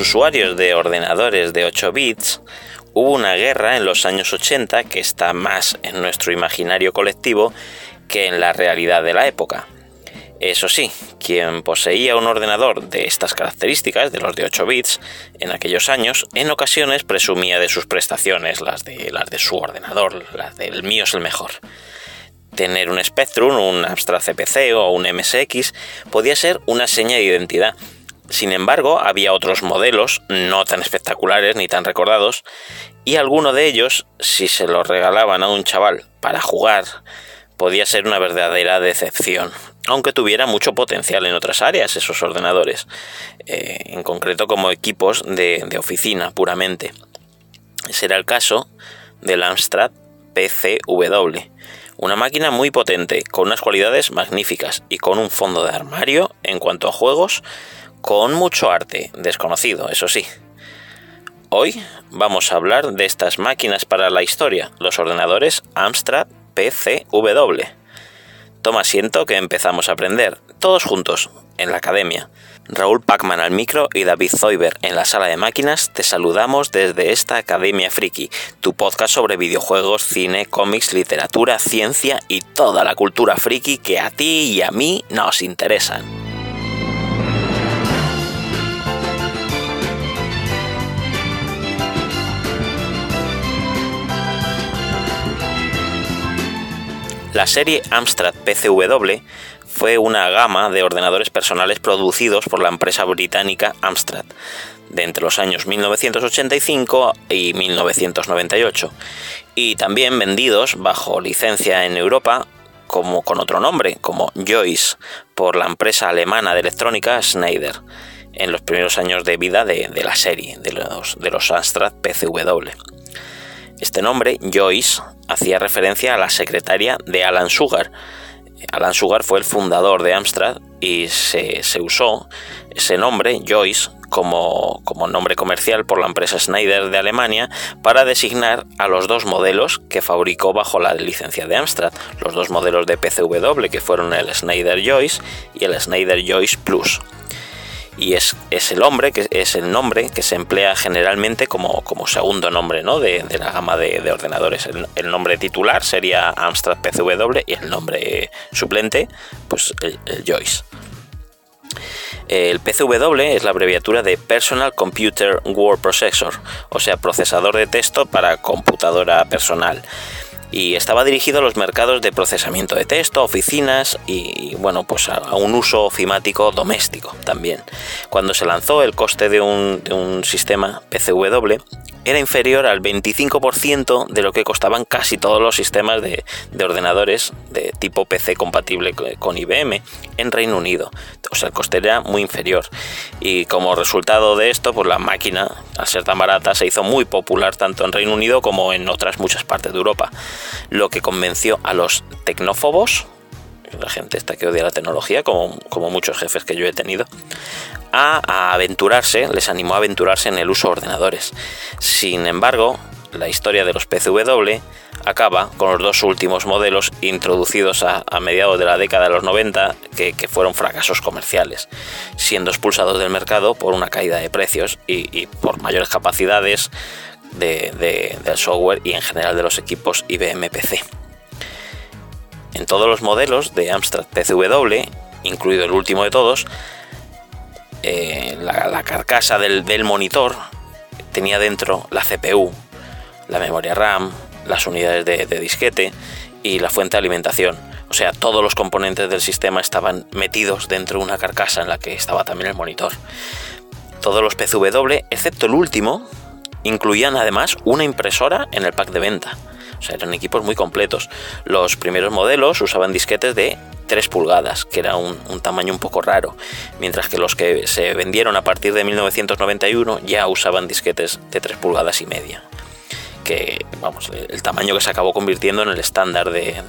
Usuarios de ordenadores de 8 bits, hubo una guerra en los años 80 que está más en nuestro imaginario colectivo que en la realidad de la época. Eso sí, quien poseía un ordenador de estas características, de los de 8 bits, en aquellos años, en ocasiones presumía de sus prestaciones, las de, las de su ordenador, las del mío es el mejor. Tener un Spectrum, un Amstrad CPC o un MSX podía ser una seña de identidad. Sin embargo, había otros modelos, no tan espectaculares ni tan recordados, y alguno de ellos, si se lo regalaban a un chaval para jugar, podía ser una verdadera decepción, aunque tuviera mucho potencial en otras áreas esos ordenadores, eh, en concreto como equipos de, de oficina puramente. Será el caso del Amstrad PCW, una máquina muy potente, con unas cualidades magníficas y con un fondo de armario en cuanto a juegos, con mucho arte, desconocido, eso sí. Hoy vamos a hablar de estas máquinas para la historia, los ordenadores Amstrad PCW. Toma asiento que empezamos a aprender, todos juntos, en la academia. Raúl Pacman al micro y David Zoiber en la sala de máquinas te saludamos desde esta Academia Friki, tu podcast sobre videojuegos, cine, cómics, literatura, ciencia y toda la cultura friki que a ti y a mí nos interesan. La serie Amstrad PCW fue una gama de ordenadores personales producidos por la empresa británica Amstrad de entre los años 1985 y 1998 y también vendidos bajo licencia en Europa como con otro nombre como Joyce por la empresa alemana de electrónica Schneider en los primeros años de vida de, la serie de los, de los Amstrad PCW. Este nombre, Joyce, hacía referencia a la secretaria de Alan Sugar. Alan Sugar fue el fundador de Amstrad y se, usó ese nombre, Joyce, como, como, nombre comercial por la empresa Schneider de Alemania para designar a los dos modelos que fabricó bajo la licencia de Amstrad, los dos modelos de PCW que fueron el Schneider Joyce y el Schneider Joyce Plus y es, el hombre que es el nombre que se emplea generalmente como, como segundo nombre ¿no? de, la gama de, ordenadores. El, nombre titular sería Amstrad PCW y el nombre suplente, pues el, Joyce. El PCW es la abreviatura de Personal Computer Word Processor, o sea, procesador de texto para computadora personal y estaba dirigido a los mercados de procesamiento de texto, oficinas y, bueno, pues a, un uso ofimático doméstico también. Cuando se lanzó el coste de un, de un sistema PCW era inferior al 25% de lo que costaban casi todos los sistemas de, ordenadores de tipo PC compatible con IBM en Reino Unido. O sea, el coste era muy inferior. Y como resultado de esto, pues la máquina, al ser tan barata, se hizo muy popular tanto en Reino Unido como en otras muchas partes de Europa. Lo que convenció a los tecnófobos, la gente esta que odia la tecnología, como, muchos jefes que yo he tenido, a, aventurarse, les animó a aventurarse en el uso de ordenadores. Sin embargo, la historia de los PCW acaba con los dos últimos modelos introducidos a, mediados de la década de los 90 que, fueron fracasos comerciales, siendo expulsados del mercado por una caída de precios y, por mayores capacidades de, del software y en general de los equipos IBM PC. En todos los modelos de Amstrad PCW, incluido el último de todos, eh, la, carcasa del, monitor tenía dentro la CPU, la memoria RAM, las unidades de, disquete y la fuente de alimentación. O sea, todos los componentes del sistema estaban metidos dentro de una carcasa en la que estaba también el monitor. Todos los PCW, excepto el último, incluían además una impresora en el pack de venta. O sea, eran equipos muy completos. Los primeros modelos usaban disquetes de 3 pulgadas, que era un, tamaño un poco raro, mientras que los que se vendieron a partir de 1991 ya usaban disquetes de 3 pulgadas y media. Que, vamos, el tamaño que se acabó convirtiendo en el estándar de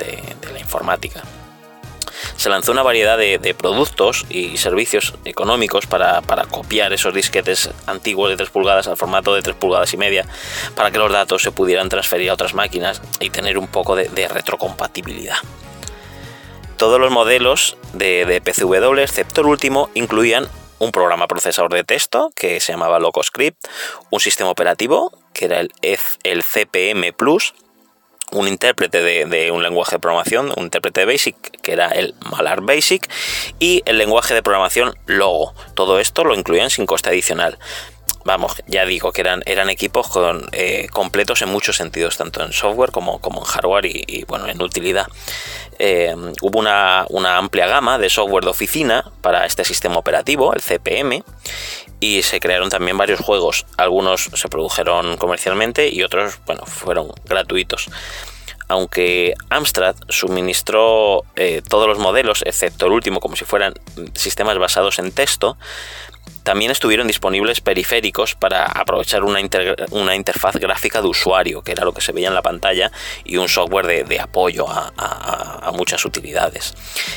la informática se lanzó una variedad de, productos y servicios económicos para, copiar esos disquetes antiguos de 3 pulgadas al formato de 3 pulgadas y media, para que los datos se pudieran transferir a otras máquinas y tener un poco de, retrocompatibilidad. Todos los modelos de, PCW, excepto el último, incluían un programa procesador de texto que se llamaba LocoScript, un sistema operativo que era el, el CPM Plus, un intérprete de, un lenguaje de programación, un intérprete de Basic, que era el Malar Basic, y el lenguaje de programación Logo. Todo esto lo incluían sin coste adicional. Vamos, ya digo que eran, equipos eh, completos en muchos sentidos, tanto en software como, como en hardware y, bueno, en utilidad. Eh, hubo una, una amplia gama de software de oficina para este sistema operativo, el CPM, y se crearon también varios juegos. Algunos se produjeron comercialmente y otros, bueno, fueron gratuitos. Aunque Amstrad suministró eh, todos los modelos, excepto el último, como si fueran sistemas basados en texto, también estuvieron disponibles periféricos para aprovechar una, una, interfaz gráfica de usuario, que era lo que se veía en la pantalla, y un software de, apoyo a, muchas utilidades.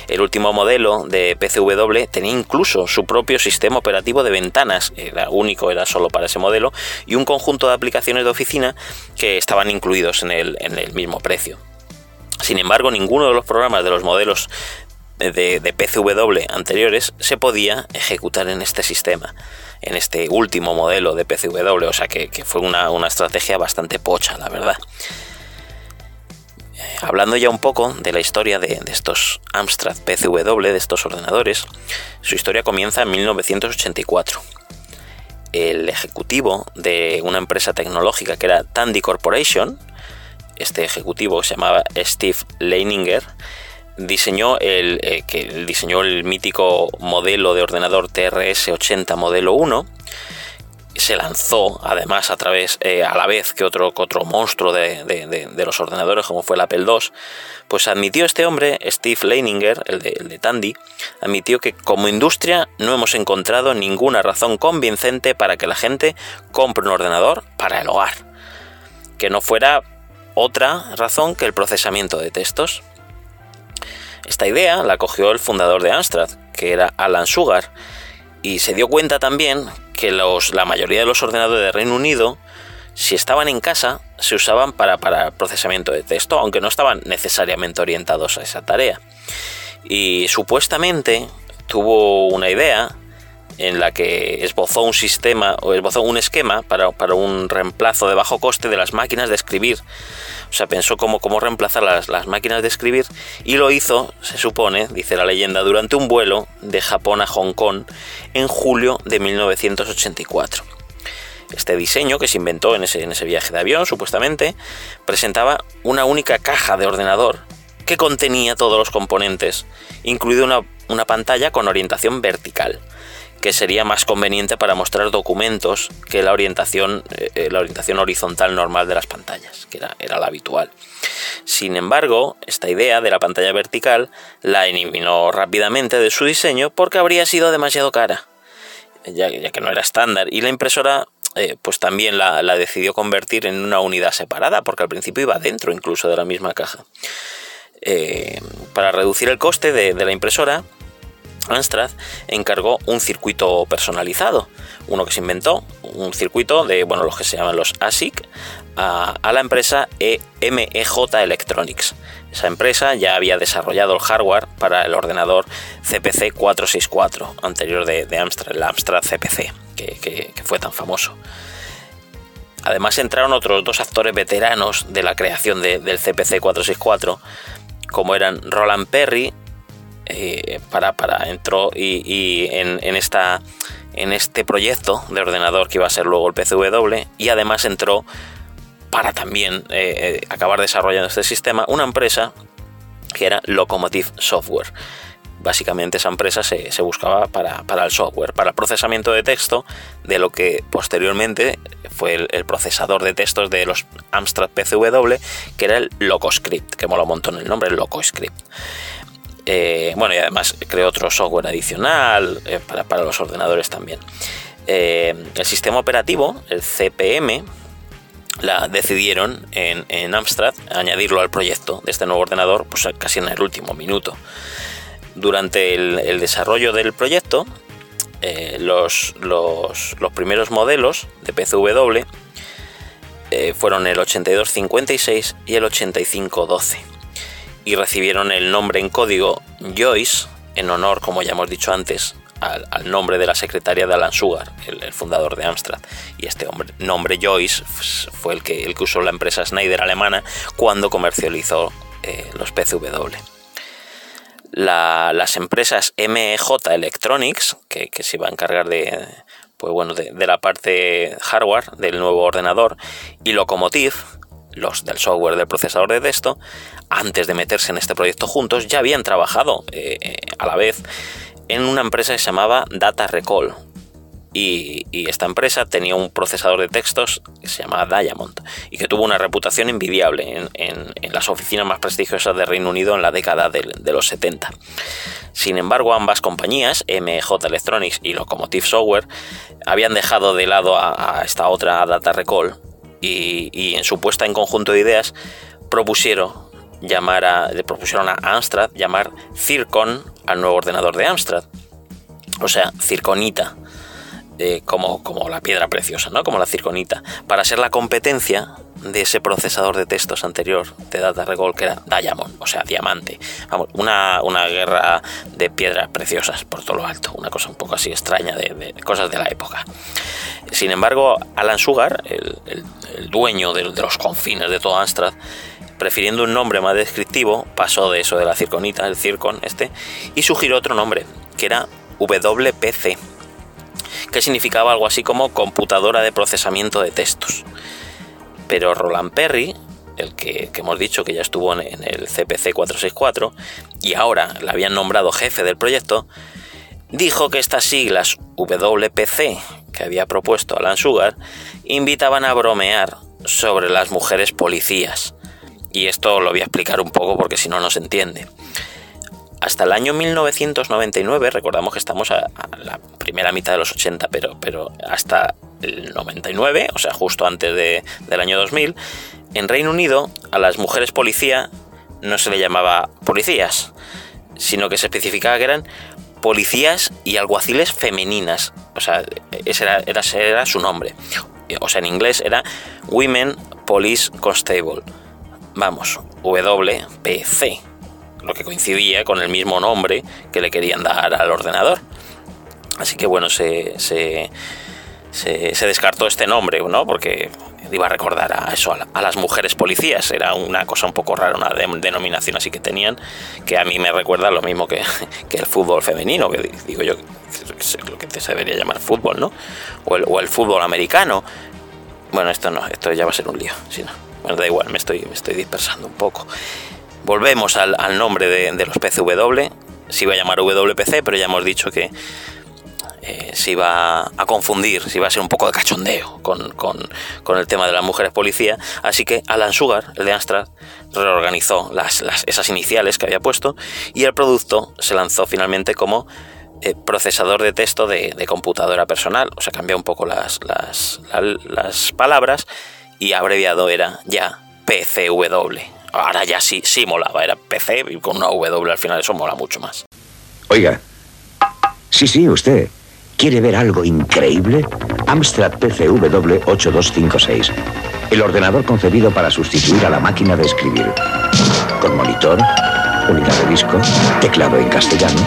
El último modelo de PCW tenía incluso su propio sistema operativo de ventanas, era único, era solo para ese modelo, y un conjunto de aplicaciones de oficina que estaban incluidos en el, en el mismo precio. Sin embargo, ninguno de los programas de los modelos de, PCW anteriores se podía ejecutar en este sistema, en este último modelo de PCW, o sea que, fue una, estrategia bastante pocha, la verdad. Eh, hablando ya un poco de la historia de, estos Amstrad PCW, de estos ordenadores, su historia comienza en 1984 el ejecutivo de una empresa tecnológica que era Tandy Corporation, este ejecutivo se llamaba Steve Leininger, diseñó el, eh, que diseñó el mítico modelo de ordenador TRS-80 modelo 1 se lanzó además a través eh, a la vez que otro, otro monstruo de, los ordenadores como fue el Apple II pues admitió este hombre Steve Leininger el de, el de Tandy admitió que como industria no hemos encontrado ninguna razón convincente para que la gente compre un ordenador para el hogar. Que no fuera otra razón que el procesamiento de textos esta idea la cogió el fundador de Amstrad, que era Alan Sugar, y se dio cuenta también que la mayoría de los ordenadores de Reino Unido, si estaban en casa, se usaban para, para procesamiento de texto, aunque no estaban necesariamente orientados a esa tarea. Y supuestamente tuvo una idea en la que esbozó un sistema o esbozó un esquema para, para, un reemplazo de bajo coste de las máquinas de escribir. O sea, pensó cómo, cómo reemplazar las, las, máquinas de escribir y lo hizo, se supone, dice la leyenda, durante un vuelo de Japón a Hong Kong en julio de 1984. Este diseño que se inventó en ese, en ese viaje de avión, supuestamente, presentaba una única caja de ordenador que contenía todos los componentes, incluido una, una pantalla con orientación vertical que sería más conveniente para mostrar documentos que la orientación, eh, la orientación horizontal normal de las pantallas, que era, era la habitual. Sin embargo, esta idea de la pantalla vertical la eliminó rápidamente de su diseño porque habría sido demasiado cara, ya, que no era estándar, y la impresora eh, pues también la, decidió convertir en una unidad separada, porque al principio iba dentro incluso de la misma caja. Eh, para reducir el coste de la impresora, Amstrad encargó un circuito personalizado, uno que se inventó, un circuito de, bueno, los que se llaman los ASIC, a, la empresa MEJ Electronics. Esa empresa ya había desarrollado el hardware para el ordenador CPC 464, anterior de, Amstrad, el Amstrad CPC, que, fue tan famoso. Además entraron otros dos actores veteranos de la creación del CPC 464, como eran Roland Perry eh, para, para entró y, en, esta en este proyecto de ordenador que iba a ser luego el PCW y además entró para también eh, eh, acabar desarrollando este sistema una empresa que era Locomotive Software. Básicamente esa empresa se, buscaba para, el software, para el procesamiento de texto de lo que posteriormente fue el, procesador de textos de los Amstrad PCW, que era el LocoScript, que mola un montón el nombre, LocoScript. Eh, bueno, y además creó otro software adicional eh, para, los ordenadores también. Eh, el sistema operativo, el CPM, la decidieron en, Amstrad añadirlo al proyecto de este nuevo ordenador pues casi en el último minuto. Durante el, desarrollo del proyecto, los, los, primeros modelos de PCW fueron el 8256 y el 8512 y recibieron el nombre en código Joyce, en honor, como ya hemos dicho antes, al, nombre de la secretaria de Alan Sugar, el, fundador de Amstrad. Y este nombre Joyce fue el que, el que usó la empresa Schneider alemana cuando comercializó eh, los PCW. las empresas MEJ Electronics, que, se iba a encargar de, pues bueno, de, la parte hardware del nuevo ordenador, y Locomotive, los del software del procesador de texto, antes de meterse en este proyecto juntos, ya habían trabajado eh, eh, a la vez en una empresa que se llamaba Data Recall. Y, esta empresa tenía un procesador de textos que se llamaba Diamond y que tuvo una reputación envidiable en, las oficinas más prestigiosas de Reino Unido en la década de, los 70. Sin embargo, ambas compañías, MJ Electronics y Locomotive Software, habían dejado de lado a, esta otra Data Recall y, en su puesta en conjunto de ideas propusieron llamar a, le propusieron a Amstrad llamar Circon al nuevo ordenador de Amstrad. O sea, circonita, como, como la piedra preciosa, ¿no? Como la circonita, para ser la competencia de ese procesador de textos anterior de Data Recall que era Diamond, o sea, diamante. Vamos, una, una guerra de piedras preciosas por todo lo alto, una cosa un poco así extraña de, cosas de la época. Sin embargo, Alan Sugar, el, dueño de, de, los confines de todo Amstrad, prefiriendo un nombre más descriptivo, pasó de eso de la circonita, el circon este, y sugirió otro nombre, que era WPC, que significaba algo así como computadora de procesamiento de textos. Pero Roland Perry, el que, hemos dicho que ya estuvo en, el CPC 464 y ahora le habían nombrado jefe del proyecto, dijo que estas siglas WPC que había propuesto Alan Sugar invitaban a bromear sobre las mujeres policías y esto lo voy a explicar un poco porque si no, no se entiende. Hasta el año 1999, recordamos que estamos a, la primera mitad de los 80, pero, pero hasta el 99, o sea, justo antes del año 2000, en Reino Unido a las mujeres policía no se le llamaba policías, sino que se especificaba que eran policías y alguaciles femeninas. O sea, ese era, era, era su nombre. O sea, en inglés era Women Police Constable vamos, WPC, lo que coincidía con el mismo nombre que le querían dar al ordenador. Así que bueno, se, se, se, descartó este nombre, ¿no? Porque iba a recordar a eso, a, las mujeres policías. Era una cosa un poco rara, una denominación así que tenían, que a mí me recuerda lo mismo que, que el fútbol femenino, que digo yo, lo que se debería llamar fútbol, ¿no? O el, o el fútbol americano. Bueno, esto no, esto ya va a ser un lío, si no. Bueno, da igual, me estoy, me estoy dispersando un poco. Volvemos al, nombre de, los PCW. Se iba a llamar WPC, pero ya hemos dicho que eh, se iba a confundir, se iba a ser un poco de cachondeo con, el tema de las mujeres policía. Así que Alan Sugar, el de Amstrad, reorganizó esas iniciales que había puesto y el producto se lanzó finalmente como eh, procesador de texto de, computadora personal. O sea, cambió un poco las palabras y abreviado era ya PCW. Ahora ya sí, sí molaba, era PC y con una W al final, eso mola mucho más. Oiga, sí, sí, usted. ¿Quiere ver algo increíble? Amstrad PCW 8256. El ordenador concebido para sustituir a la máquina de escribir. Con monitor, unidad de disco, teclado en castellano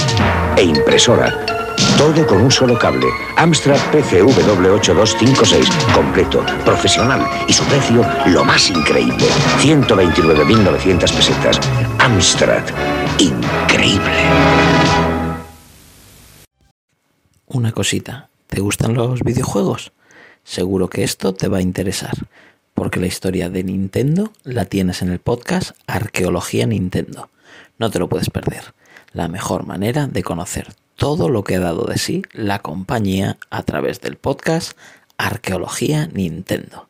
e impresora todo con un solo cable. Amstrad PCW8256. Completo, profesional y su precio lo más increíble. 129.900 pesetas. Amstrad. Increíble. Una cosita. ¿Te gustan los videojuegos? Seguro que esto te va a interesar. Porque la historia de Nintendo la tienes en el podcast Arqueología Nintendo. No te lo puedes perder. La mejor manera de conocer todo lo que ha dado de sí la compañía a través del podcast Arqueología Nintendo.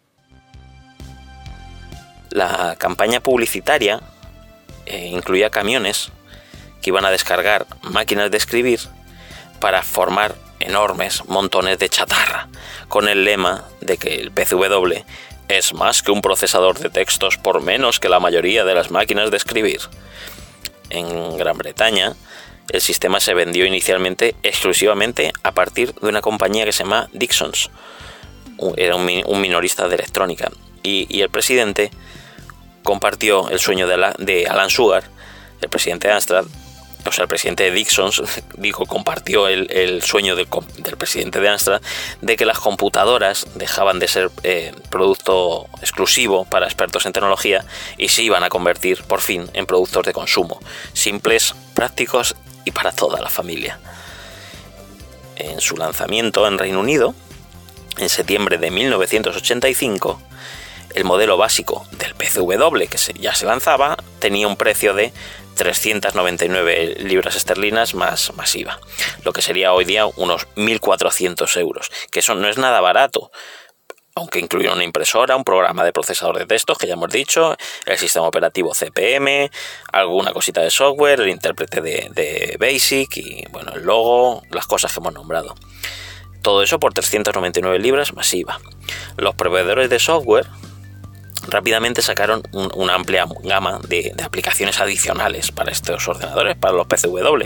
La campaña publicitaria eh, incluía camiones que iban a descargar máquinas de escribir para formar enormes montones de chatarra, con el lema de que el PCW es más que un procesador de textos por menos que la mayoría de las máquinas de escribir. En Gran Bretaña, el sistema se vendió inicialmente exclusivamente a partir de una compañía que se llama Dixons. Era un, minorista de electrónica. Y, el presidente compartió el sueño de, Alan Sugar, el presidente de Amstrad, o sea, el presidente Dixon dijo, compartió el, sueño del, presidente de Amstrad de que las computadoras dejaban de ser eh, producto exclusivo para expertos en tecnología y se iban a convertir por fin en productos de consumo, simples, prácticos y para toda la familia. En su lanzamiento en Reino Unido, en septiembre de 1985, el modelo básico del PCW que ya se lanzaba tenía un precio de 399 libras esterlinas más masiva, lo que sería hoy día unos 1.400 euros, que eso no es nada barato, aunque incluye una impresora, un programa de procesador de textos, que ya hemos dicho, el sistema operativo CPM, alguna cosita de software, el intérprete de, de Basic y bueno, el logo, las cosas que hemos nombrado. Todo eso por 399 libras masiva. Los proveedores de software rápidamente sacaron una amplia gama de, aplicaciones adicionales para estos ordenadores, para los PCW,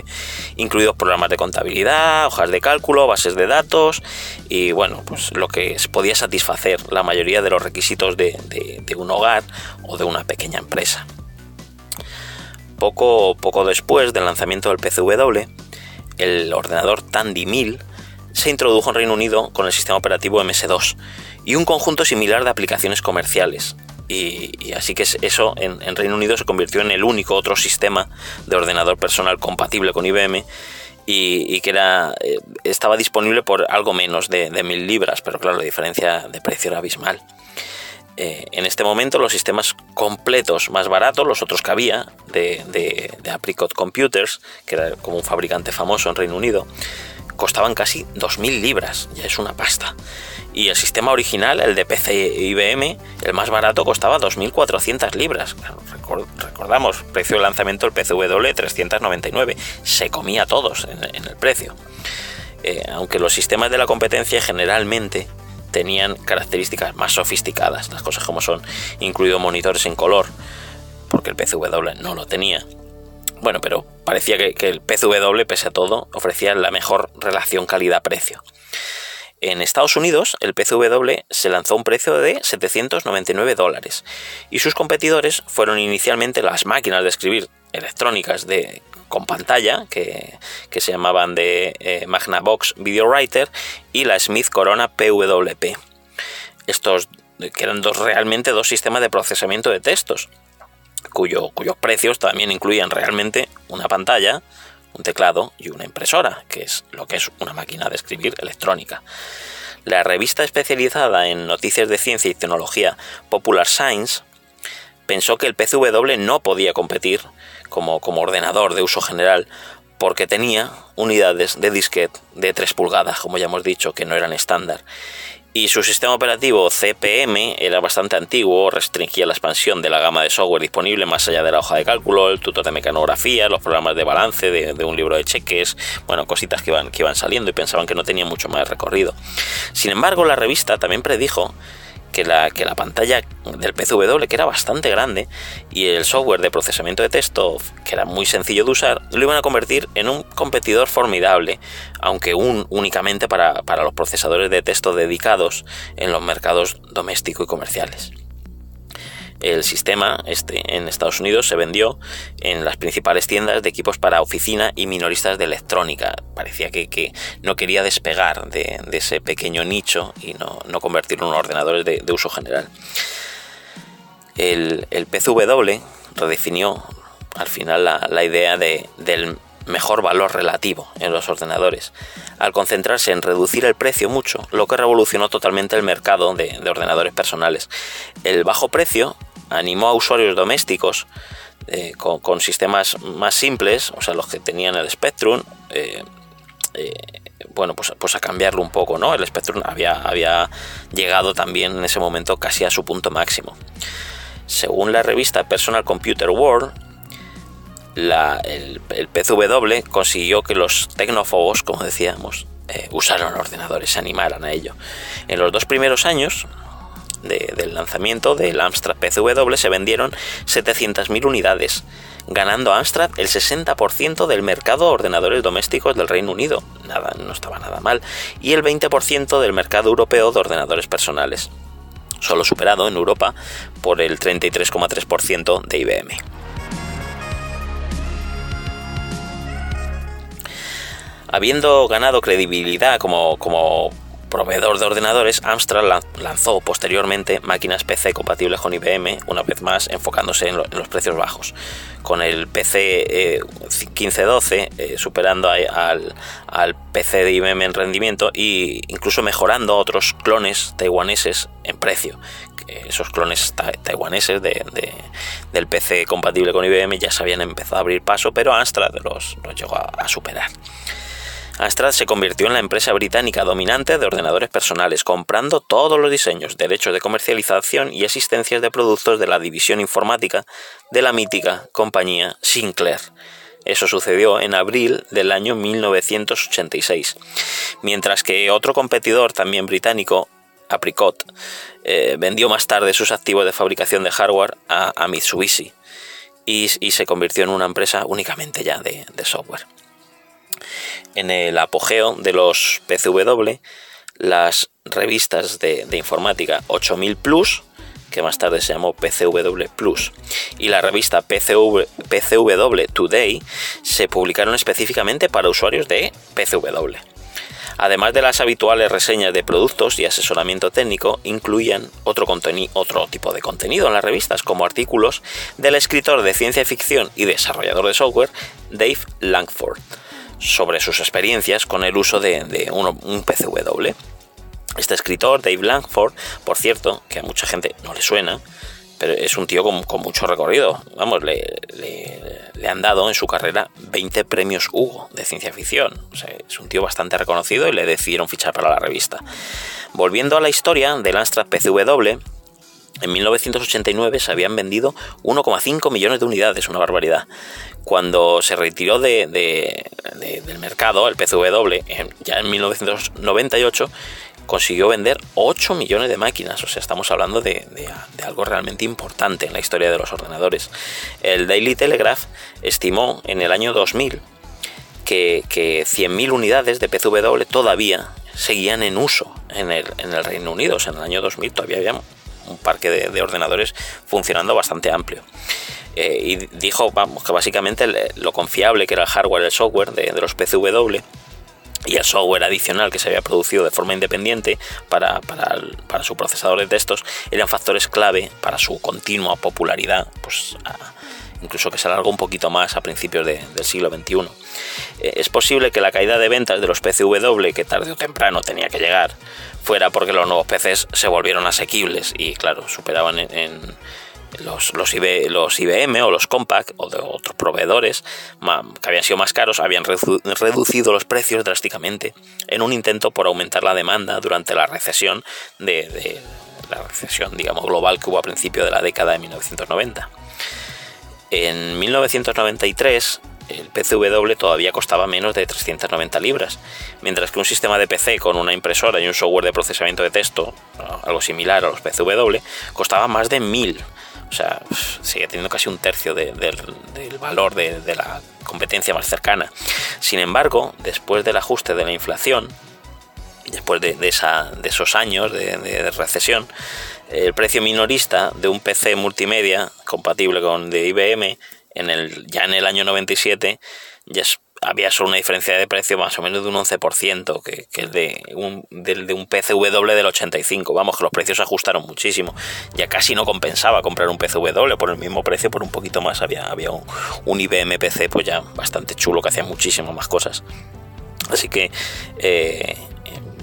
incluidos programas de contabilidad, hojas de cálculo, bases de datos y bueno, pues lo que podía satisfacer la mayoría de los requisitos de, un hogar o de una pequeña empresa. Poco, poco después del lanzamiento del PCW, el ordenador Tandy 1000 se introdujo en Reino Unido con el sistema operativo MS2 y un conjunto similar de aplicaciones comerciales, y, así que eso en, Reino Unido se convirtió en el único otro sistema de ordenador personal compatible con IBM y, que era, eh, estaba disponible por algo menos de, mil libras, pero claro, la diferencia de precio era abismal. Eh, en este momento los sistemas completos más baratos, los otros que había, de, de, Apricot Computers, que era como un fabricante famoso en Reino Unido, costaban casi 2.000 libras, ya es una pasta y el sistema original, el de PC IBM, el más barato costaba 2.400 libras. Recordamos, precio de lanzamiento del PCW 399. Se comía todos en, el precio. Eh, aunque los sistemas de la competencia generalmente tenían características más sofisticadas, las cosas como son, incluido monitores en color, porque el PCW no lo tenía. Bueno, pero parecía que, que el PCW, pese a todo, ofrecía la mejor relación calidad-precio. En Estados Unidos, el PCW se lanzó a un precio de 799 dólares y sus competidores fueron inicialmente las máquinas de escribir electrónicas de, con pantalla que, se llamaban de eh, Magnavox Video Writer y la Smith Corona PWP. Estos que eran dos, realmente dos sistemas de procesamiento de textos, cuyo, cuyos precios también incluían realmente una pantalla, un teclado y una impresora, que es lo que es una máquina de escribir electrónica. La revista especializada en noticias de ciencia y tecnología Popular Science pensó que el PCW no podía competir como, como ordenador de uso general porque tenía unidades de disquete de 3 pulgadas, como ya hemos dicho, que no eran estándar, y su sistema operativo CPM era bastante antiguo, restringía la expansión de la gama de software disponible más allá de la hoja de cálculo, el tutor de mecanografía, los programas de balance de, un libro de cheques, bueno, cositas que iban, que iban saliendo y pensaban que no tenía mucho más recorrido. Sin embargo, la revista también predijo que la, que la pantalla del PCW, que era bastante grande, y el software de procesamiento de texto, que era muy sencillo de usar, lo iban a convertir en un competidor formidable, aunque un, únicamente para, para los procesadores de texto dedicados en los mercados domésticos y comerciales. El sistema este en Estados Unidos se vendió en las principales tiendas de equipos para oficina y minoristas de electrónica. Parecía que, no quería despegar de, ese pequeño nicho y no, convertirlo en ordenadores de, uso general. El, el, PCW redefinió al final la, idea del mejor valor relativo en los ordenadores, al concentrarse en reducir el precio mucho, lo que revolucionó totalmente el mercado de, de ordenadores personales. El bajo precio animó a usuarios domésticos eh, con, sistemas más simples, o sea, los que tenían el Spectrum, eh, eh, bueno, pues, pues, a cambiarlo un poco, ¿no? El Spectrum había, llegado también en ese momento casi a su punto máximo. Según la revista Personal Computer World, el, el, PCW consiguió que los tecnófobos, como decíamos, usaron ordenadores, se animaran a ello. En los dos primeros años, del lanzamiento del Amstrad PCW se vendieron 700.000 unidades, ganando Amstrad el 60% del mercado de ordenadores domésticos del Reino Unido, nada, no estaba nada mal, y el 20% del mercado europeo de ordenadores personales, solo superado en Europa por el 33,3% de IBM. Habiendo ganado credibilidad como, como proveedor de ordenadores, Amstrad lanzó posteriormente máquinas PC compatibles con IBM, una vez más enfocándose en, los precios bajos, con el PC 1512 eh, eh, superando al, PC de IBM en rendimiento e incluso mejorando otros clones taiwaneses en precio. Esos clones taiwaneses del PC compatible con IBM ya se habían empezado a abrir paso, pero Amstrad los, llegó a superar. Amstrad se convirtió en la empresa británica dominante de ordenadores personales, comprando todos los diseños, derechos de comercialización y asistencias de productos de la división informática de la mítica compañía Sinclair. Eso sucedió en abril del año 1986, mientras que otro competidor también británico, Apricot, eh, vendió más tarde sus activos de fabricación de hardware a, Mitsubishi y, se convirtió en una empresa únicamente ya de software en el apogeo de los PCW, las revistas de, informática 8000 Plus, que más tarde se llamó PCW Plus, y la revista PCW, Today se publicaron específicamente para usuarios de PCW. Además de las habituales reseñas de productos y asesoramiento técnico, incluían otro, otro tipo de contenido en las revistas, como artículos del escritor de ciencia ficción y desarrollador de software Dave Langford sobre sus experiencias con el uso de, un, PCW. Este escritor, Dave Langford, por cierto, que a mucha gente no le suena, pero es un tío con, mucho recorrido. Vamos, le, han dado en su carrera 20 premios Hugo de ciencia ficción. es un tío bastante reconocido y le decidieron fichar para la revista. Volviendo a la historia del Amstrad PCW, en 1989 se habían vendido 1,5 millones de unidades, una barbaridad. Cuando se retiró de, del mercado el PCW, ya en 1998, consiguió vender 8 millones de máquinas. O sea, estamos hablando de, algo realmente importante en la historia de los ordenadores. El Daily Telegraph estimó en el año 2000 que, que 100.000 unidades de PCW todavía seguían en uso en el, en el Reino Unido. O sea, en el año 2000 todavía había un parque de, ordenadores funcionando bastante amplio. Eh, y dijo vamos, que básicamente lo confiable que era el hardware y el software de, los PCW y el software adicional que se había producido de forma independiente para, para, su procesador de textos eran factores clave para su continua popularidad, pues incluso que se alargó un poquito más a principios del siglo XXI. Eh, es posible que la caída de ventas de los PCW, que tarde o temprano tenía que llegar, fuera porque los nuevos PCs se volvieron asequibles y claro, superaban en, los, IBM o los Compaq o de otros proveedores que habían sido más caros habían reducido los precios drásticamente en un intento por aumentar la demanda durante la recesión de, la recesión digamos global que hubo a principio de la década de 1990. En 1993 el PCW todavía costaba menos de 390 libras, mientras que un sistema de PC con una impresora y un software de procesamiento de texto, algo similar a los PCW, costaba más de 1000. O sea, sigue teniendo casi un tercio del, valor de, la competencia más cercana. Sin embargo, después del ajuste de la inflación, después de, esos años de, recesión, el precio minorista de un PC multimedia compatible con de IBM en el, ya en el año 97 ya había solo una diferencia de precio más o menos de un 11%, que, que es de un, del, de PCW del 85. Vamos, que los precios ajustaron muchísimo. Ya casi no compensaba comprar un PCW por el mismo precio, por un poquito más. Había, había un, IBM PC pues ya bastante chulo que hacía muchísimas más cosas. Así que eh,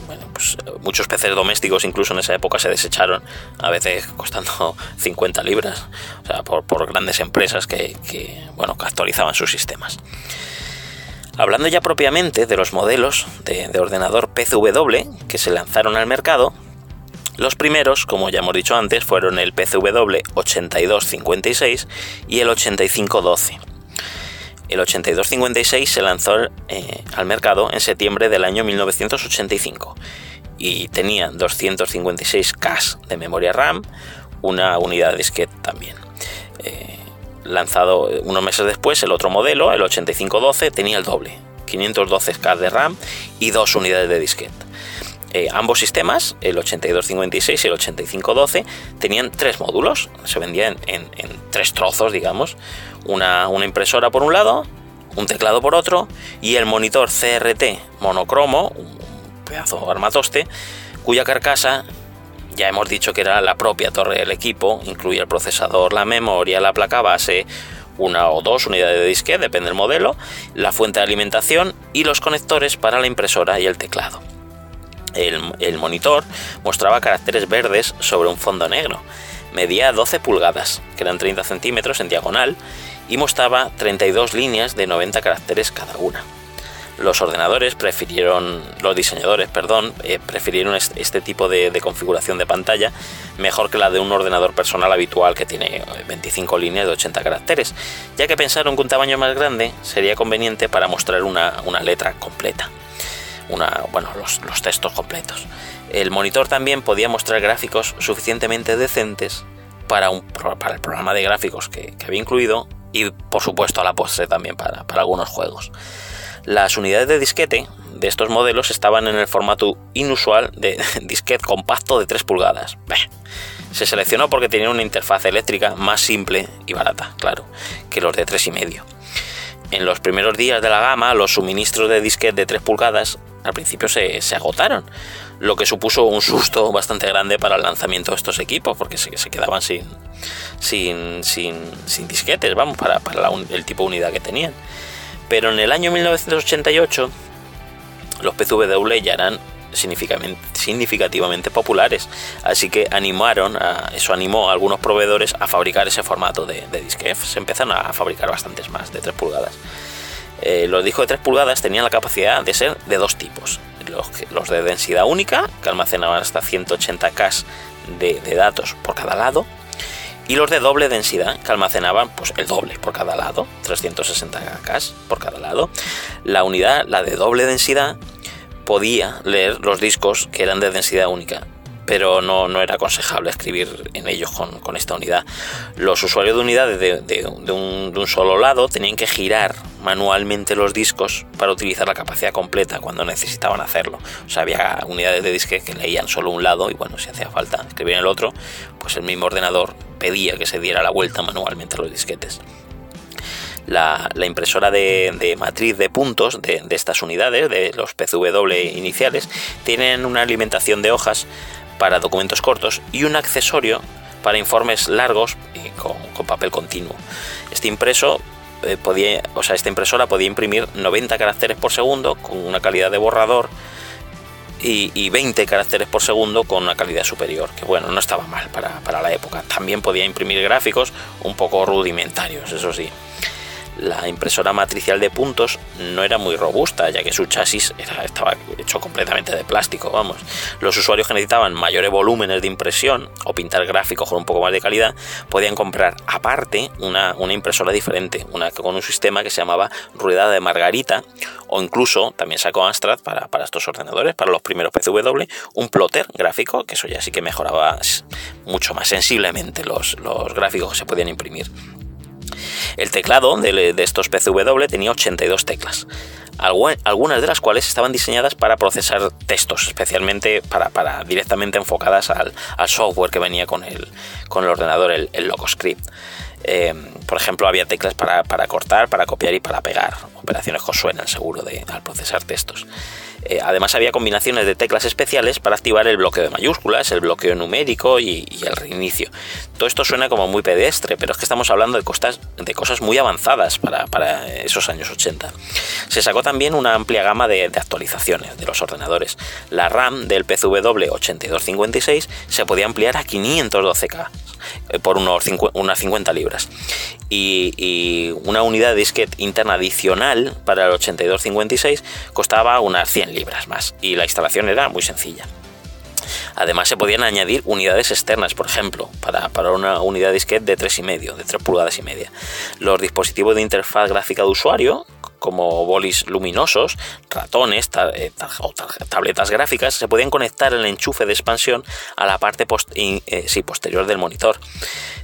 bueno, pues muchos PCs domésticos incluso en esa época se desecharon, a veces costando 50 libras, o sea, por, grandes empresas que, bueno, que actualizaban sus sistemas. Hablando ya propiamente de los modelos de, ordenador PCW que se lanzaron al mercado, los primeros, como ya hemos dicho antes, fueron el PCW 8256 y el 8512. El 8256 se lanzó eh, al mercado en septiembre del año 1985 y tenía 256K de memoria RAM, una unidad de disquete también. Eh, lanzado unos meses después, el otro modelo, el 8512, tenía el doble, 512K de RAM y dos unidades de disquete. Eh, ambos sistemas, el 8256 y el 8512, tenían tres módulos, se vendían en, tres trozos, digamos, una, impresora por un lado, un teclado por otro y el monitor CRT monocromo, un pedazo armatoste, cuya carcasa ya hemos dicho que era la propia torre del equipo, incluía el procesador, la memoria, la placa base, una o dos unidades de disquete, depende del modelo, la fuente de alimentación y los conectores para la impresora y el teclado. El, monitor mostraba caracteres verdes sobre un fondo negro. Medía 12 pulgadas, que eran 30 centímetros en diagonal, y mostraba 32 líneas de 90 caracteres cada una. Los ordenadores prefirieron, los diseñadores, perdón, eh, prefirieron este, tipo de, configuración de pantalla mejor que la de un ordenador personal habitual que tiene 25 eh, líneas de 80 caracteres, ya que pensaron que un tamaño más grande sería conveniente para mostrar una, letra completa, una, bueno, los, textos completos. El monitor también podía mostrar gráficos suficientemente decentes para, un, para el programa de gráficos que, había incluido y por supuesto a la postre también para, para algunos juegos. Las unidades de disquete de estos modelos estaban en el formato inusual de disquete compacto de 3 pulgadas. Se seleccionó porque tenían una interfaz eléctrica más simple y barata, claro, que los de 3,5. En los primeros días de la gama, los suministros de disquete de 3 pulgadas al principio se, agotaron, lo que supuso un susto bastante grande para el lanzamiento de estos equipos, porque se, se quedaban sin, sin, sin, disquetes, vamos, para, el tipo de unidad que tenían. Pero en el año 1988 los PCW ya eran significativamente populares, así que animaron, a, eso animó a algunos proveedores a fabricar ese formato de, de Se empezaron a fabricar bastantes más de 3 pulgadas. Eh, los discos de 3 pulgadas tenían la capacidad de ser de dos tipos. Los, de densidad única, que almacenaban hasta 180K de, de datos por cada lado, y los de doble densidad que almacenaban pues el doble por cada lado, 360K por cada lado. La unidad, la de doble densidad, podía leer los discos que eran de densidad única, pero no, no era aconsejable escribir en ellos con, esta unidad. Los usuarios de unidades de, de, un, solo lado tenían que girar manualmente los discos para utilizar la capacidad completa cuando necesitaban hacerlo. O sea, había unidades de disque que leían solo un lado y bueno, si hacía falta escribir en el otro, pues el mismo ordenador pedía que se diera la vuelta manualmente a los disquetes. La, impresora de, matriz de puntos de, estas unidades, de los PCW iniciales, tienen una alimentación de hojas para documentos cortos y un accesorio para informes largos y con, papel continuo. Este eh, podía, o sea, esta impresora podía imprimir 90 caracteres por segundo con una calidad de borrador y, 20 caracteres por segundo con una calidad superior, que bueno, no estaba mal para, para la época. También podía imprimir gráficos un poco rudimentarios, eso sí. La impresora matricial de puntos no era muy robusta, ya que su chasis estaba hecho completamente de plástico, vamos. Los usuarios que necesitaban mayores volúmenes de impresión o pintar gráficos con un poco más de calidad, podían comprar aparte una, impresora diferente, una con un sistema que se llamaba rueda de margarita, o incluso también sacó Amstrad para, estos ordenadores, para los primeros PCW, un plotter gráfico, que eso ya sí que mejoraba mucho más sensiblemente los, los gráficos que se podían imprimir. El teclado de, estos PCW tenía 82 teclas, algunas de las cuales estaban diseñadas para procesar textos, especialmente para, directamente enfocadas al, software que venía con el, con el ordenador, el, el Logoscript. Eh, por ejemplo, había teclas para, cortar, para copiar y para pegar, operaciones que os suenan seguro de, al procesar textos. Eh, además había combinaciones de teclas especiales para activar el bloqueo de mayúsculas, el bloqueo numérico y, el reinicio. Todo esto suena como muy pedestre, pero es que estamos hablando de, cosas, de cosas muy avanzadas para, esos años 80. Se sacó también una amplia gama de, actualizaciones de los ordenadores. La RAM del PCW 8256 se podía ampliar a 512K eh, por unos unas 50 libras. Y, una unidad de disquete interna adicional para el 8256 costaba unas 100 libras más y la instalación era muy sencilla. Además se podían añadir unidades externas, por ejemplo, para, para una unidad disquete de 3,5, de 3 pulgadas y media. Los dispositivos de interfaz gráfica de usuario, como bolis luminosos, ratones eh, o tabletas gráficas, se podían conectar el enchufe de expansión a la parte eh, posterior del monitor.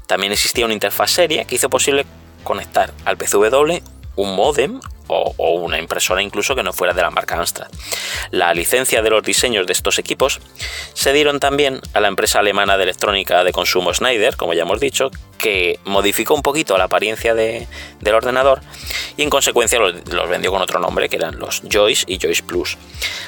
También existía una interfaz seria que hizo posible conectar al PCW un modem o, una impresora incluso que no fuera de la marca Amstrad. La licencia de los diseños de estos equipos se dieron también a la empresa alemana de electrónica de consumo Schneider, como ya hemos dicho, que modificó un poquito la apariencia del ordenador y en consecuencia los, vendió con otro nombre que eran los Joyce y Joyce Plus.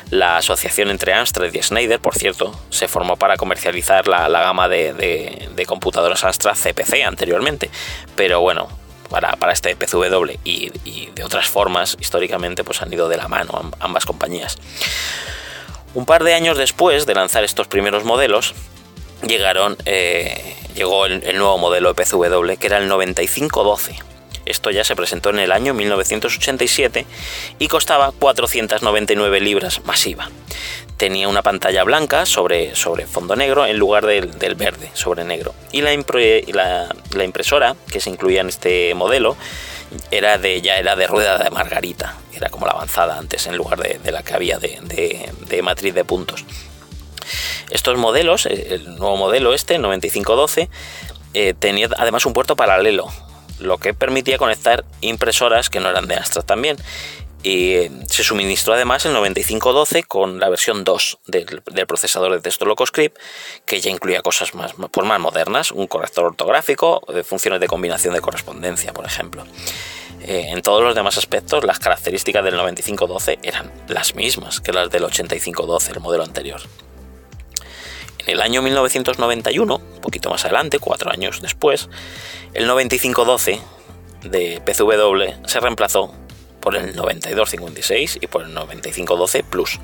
La asociación entre Amstrad y Schneider, por cierto, se formó para comercializar la, gama de, computadoras Amstrad CPC anteriormente, pero bueno, para, este PCW y, y, de otras formas históricamente pues han ido de la mano ambas compañías. Un par de años después de lanzar estos primeros modelos, llegaron, eh, llegó el, nuevo modelo de PCW, que era el 9512. Esto ya se presentó en el año 1987 y costaba 499 libras masiva. Tenía una pantalla blanca sobre, sobre fondo negro en lugar del, verde sobre negro. Y la, la, impresora que se incluía en este modelo era de, ya era de rueda de margarita, era como la avanzada antes en lugar de, la que había de, de matriz de puntos. Estos modelos, eh, el nuevo modelo este, 9512, eh, tenía además un puerto paralelo, lo que permitía conectar impresoras que no eran de Astra también. Y eh, se suministró además el 9512 con la versión 2 del, procesador de texto LocoScript, que ya incluía cosas más, pues más modernas, un corrector ortográfico, de funciones de combinación de correspondencia, por ejemplo. en todos los demás aspectos, las características del 9512 eran las mismas que las del 8512, el modelo anterior. En el año 1991, un poquito más adelante, cuatro años después, el 9512 de PCW se reemplazó por el 9256 y por el 9512 Plus.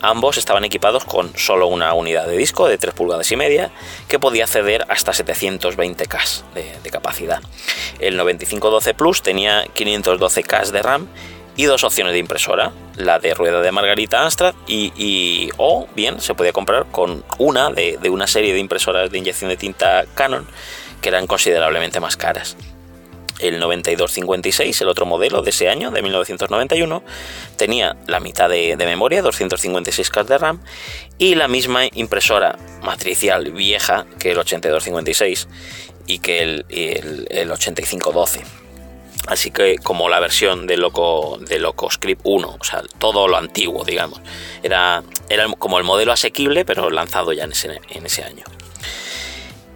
Ambos estaban equipados con solo una unidad de disco de 3 pulgadas y media que podía acceder hasta 720K de, de capacidad. El 9512 Plus tenía 512K de RAM y dos opciones de impresora, la de rueda de Margarita Amstrad y, o bien se podía comprar con una de, una serie de impresoras de inyección de tinta Canon que eran considerablemente más caras. El 9256, el otro modelo de ese año, de 1991, tenía la mitad de, memoria, 256K de RAM, y la misma impresora matricial vieja que el 8256 y que el, el, el 8512 Así que como la versión de Loco de LocoScript 1, o sea, todo lo antiguo, digamos. Era, era como el modelo asequible, pero lanzado ya en ese, año.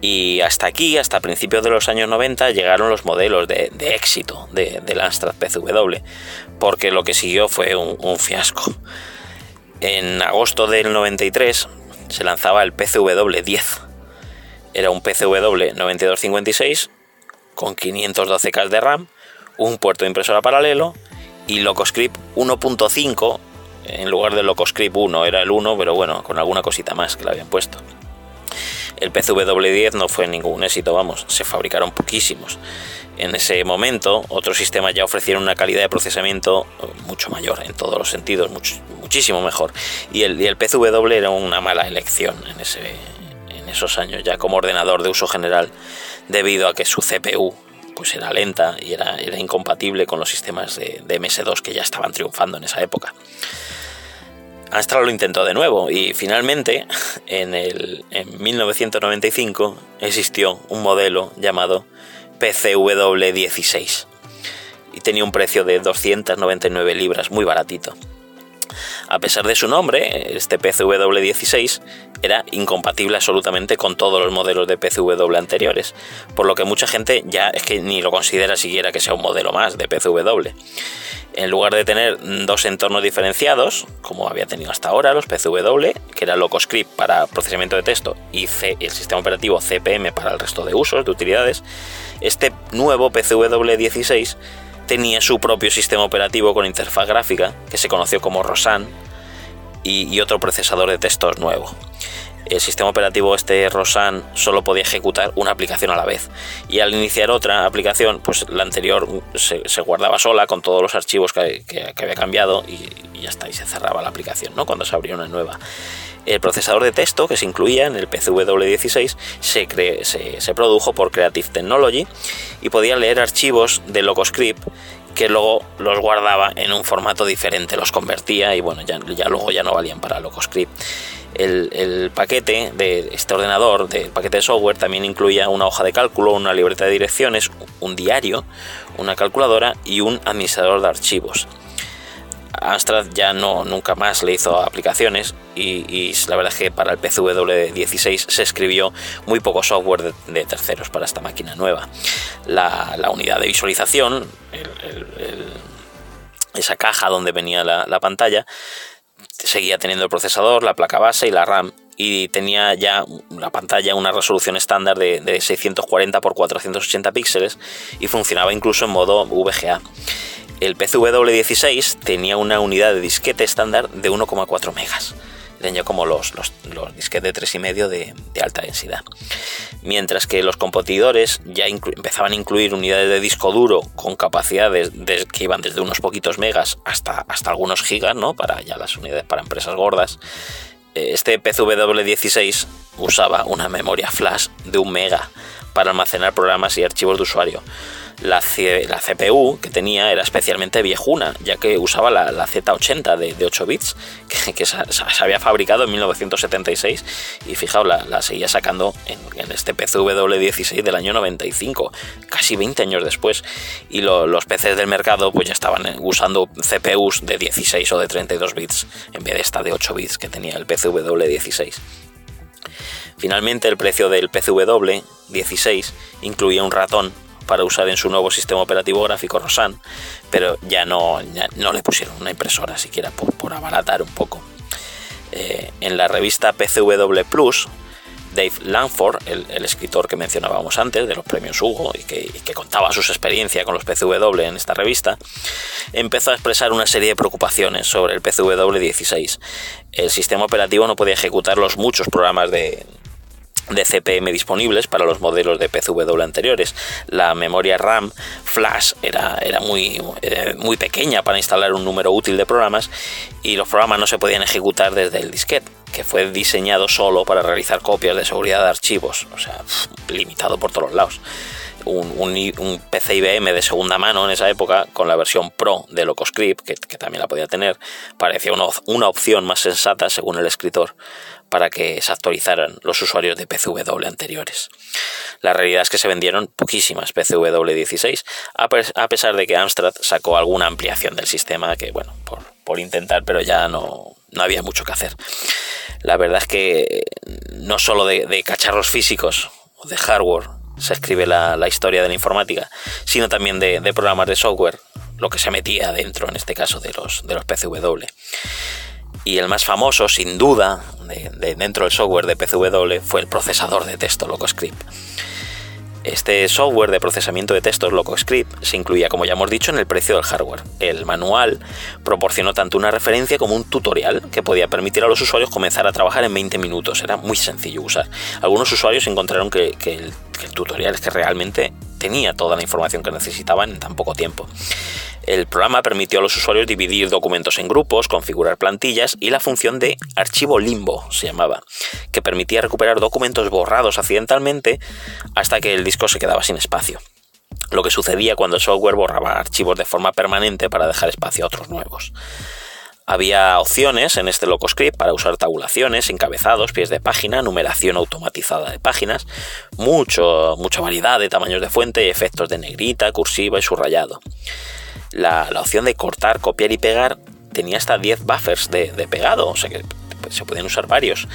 Y hasta aquí, hasta principios de los años 90, llegaron los modelos de, éxito de, del Amstrad PCW, porque lo que siguió fue un, un, fiasco. En agosto del 93 se lanzaba el PCW 10. Era un PCW 9256 con 512K de RAM un puerto de impresora paralelo y LocoScript 1.5 en lugar de LocoScript 1, era el 1, pero bueno, con alguna cosita más que le habían puesto. El PCW10 no fue ningún éxito, vamos, se fabricaron poquísimos. En ese momento, otros sistemas ya ofrecieron una calidad de procesamiento eh, mucho mayor en todos los sentidos, muchísimo mejor. Y el, y era una mala elección en, esos años, ya como ordenador de uso general, debido a que su CPU pues era lenta y era, era incompatible con los sistemas de, MS2 que ya estaban triunfando en esa época. Astra lo intentó de nuevo y finalmente en, el, en 1995 existió un modelo llamado PCW16 y tenía un precio de 299 libras, muy baratito. A pesar de su nombre, este PCW16 era incompatible absolutamente con todos los modelos de PCW anteriores, por lo que mucha gente ya es que ni lo considera siquiera que sea un modelo más de PCW. En lugar de tener dos entornos diferenciados, como había tenido hasta ahora los PCW, que era LocoScript para procesamiento de texto y el sistema operativo CPM para el resto de usos, de utilidades, este nuevo PCW16 tenía su propio sistema operativo con interfaz gráfica, que se conoció como Rosan, y, otro procesador de textos nuevo. El sistema operativo este Rosan solo podía ejecutar una aplicación a la vez y al iniciar otra aplicación, pues la anterior se, guardaba sola con todos los archivos que, había cambiado y, ya está, y se cerraba la aplicación, ¿no? Cuando se abría una nueva. El procesador de texto que se incluía en el PCW16 se, se, produjo por Creative Technology y podía leer archivos de LocoScript que luego los guardaba en un formato diferente, los convertía y bueno, ya, luego ya no valían para LocoScript. El, el, paquete de este ordenador, del paquete de software, también incluía una hoja de cálculo, una libreta de direcciones, un diario, una calculadora y un administrador de archivos Amstrad ya no nunca más le hizo aplicaciones y, la verdad es que para el PCW16 se escribió muy poco software de, terceros para esta máquina nueva. La, unidad de visualización, esa caja donde venía la, pantalla, seguía teniendo el procesador, la placa base y la RAM y tenía ya la pantalla una resolución estándar de, de 640 x 480 píxeles y funcionaba incluso en modo VGA el PCW16 tenía una unidad de disquete estándar de 1,4 megas. Eran como los, los, disquetes de 3,5 de, de alta densidad. Mientras que los competidores ya empezaban a incluir unidades de disco duro con capacidades que iban desde unos poquitos megas hasta, hasta algunos gigas, ¿no? Para ya las unidades para empresas gordas. Eh, este PCW16 usaba una memoria flash de 1 mega para almacenar programas y archivos de usuario la, CPU que tenía era especialmente viejuna, ya que usaba la, Z80 de, 8 bits, que, se, había fabricado en 1976 y fijaos, la, seguía sacando en, este PCW16 del año 95, casi 20 años después. Y los PCs del mercado pues ya estaban usando CPUs de 16 o de 32 bits en vez de esta de 8 bits que tenía el PCW16. Finalmente el precio del PCW16 incluía un ratón para usar en su nuevo sistema operativo gráfico Rosan, pero ya no, no le pusieron una impresora siquiera por, abaratar un poco. Eh, en la revista PCW Plus, Dave Langford, el, escritor que mencionábamos antes de los premios Hugo y que, y que, contaba sus experiencias con los PCW en esta revista, empezó a expresar una serie de preocupaciones sobre el PCW 16. El sistema operativo no podía ejecutar los muchos programas de, de CPM disponibles para los modelos de PCW anteriores. La memoria RAM flash era, era muy, muy pequeña para instalar un número útil de programas y los programas no se podían ejecutar desde el disquete que fue diseñado solo para realizar copias de seguridad de archivos, o sea, limitado por todos lados. Un, un, PC IBM de segunda mano en esa época, con la versión Pro de Locoscript, que, que también la podía tener, parecía una, una opción más sensata, según el escritor, para que se actualizaran los usuarios de PCW anteriores. La realidad es que se vendieron poquísimas PCW 16, a pesar de que Amstrad sacó alguna ampliación del sistema, que bueno, por, intentar, pero ya no, no había mucho que hacer. La verdad es que no solo de, cacharros físicos o de hardware se escribe la, historia de la informática, sino también de, de, programas de software, lo que se metía dentro, en este caso, de los, de los PCW y el más famoso, sin duda, de, dentro del software de PCW fue el procesador de texto LocoScript. Este software de procesamiento de textos LocoScript se incluía, como ya hemos dicho, en el precio del hardware. El manual proporcionó tanto una referencia como un tutorial que podía permitir a los usuarios comenzar a trabajar en 20 minutos. Era muy sencillo usar. Algunos usuarios encontraron que, el, que el tutorial es que realmente tenía toda la información que necesitaban en tan poco tiempo. El programa permitió a los usuarios dividir documentos en grupos, configurar plantillas y la función de archivo limbo se llamaba, que permitía recuperar documentos borrados accidentalmente hasta que el disco se quedaba sin espacio. Lo que sucedía cuando el software borraba archivos de forma permanente para dejar espacio a otros nuevos. Había opciones en este LocoScript para usar tabulaciones, encabezados, pies de página, numeración automatizada de páginas, mucho, mucha variedad de tamaños de fuente efectos de negrita, cursiva y subrayado la, opción de cortar, copiar y pegar tenía hasta 10 buffers de, pegado, o sea que se podían usar varios.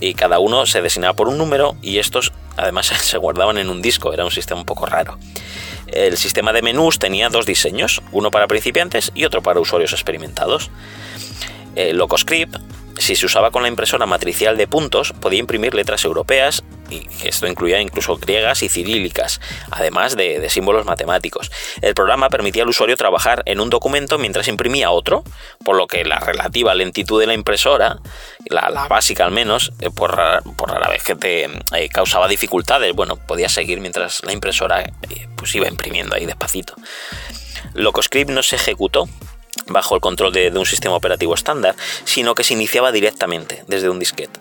Y cada uno se designaba por un número y estos además se guardaban en un disco, era un sistema un poco raro. El sistema de menús tenía dos diseños, uno para principiantes y otro para usuarios experimentados. Locoscript si se usaba con la impresora matricial de puntos, podía imprimir letras europeas, y esto incluía incluso griegas y cirílicas, además de, símbolos matemáticos. El programa permitía al usuario trabajar en un documento mientras imprimía otro, por lo que la relativa lentitud de la impresora, la, básica al menos, eh, por, la vez que te eh, causaba dificultades, bueno, podía seguir mientras la impresora eh, pues iba imprimiendo ahí despacito. Locoscript no se ejecutó bajo el control de, un sistema operativo estándar, sino que se iniciaba directamente desde un disquete.